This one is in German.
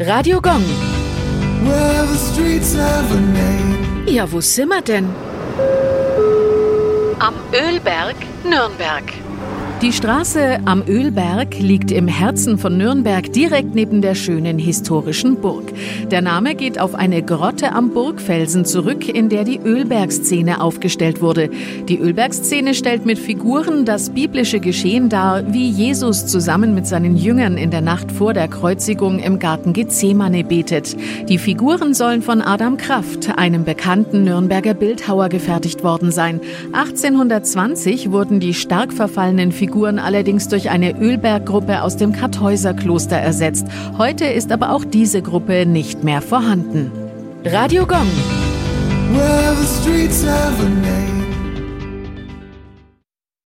Radio Gong. Well, the streets have a name. Ja, wo sind wir denn? Am Ölberg, Nürnberg. Die Straße am Ölberg liegt im Herzen von Nürnberg direkt neben der schönen historischen Burg. Der Name geht auf eine Grotte am Burgfelsen zurück, in der die Ölbergszene aufgestellt wurde. Die Ölbergszene stellt mit Figuren das biblische Geschehen dar, wie Jesus zusammen mit seinen Jüngern in der Nacht vor der Kreuzigung im Garten Gethsemane betet. Die Figuren sollen von Adam Kraft, einem bekannten Nürnberger Bildhauer, gefertigt worden sein. 1820 wurden die stark verfallenen Figuren Figuren allerdings durch eine Ölberggruppe aus dem Kartäuserkloster ersetzt. Heute ist aber auch diese Gruppe nicht mehr vorhanden. Radio Gong. Well,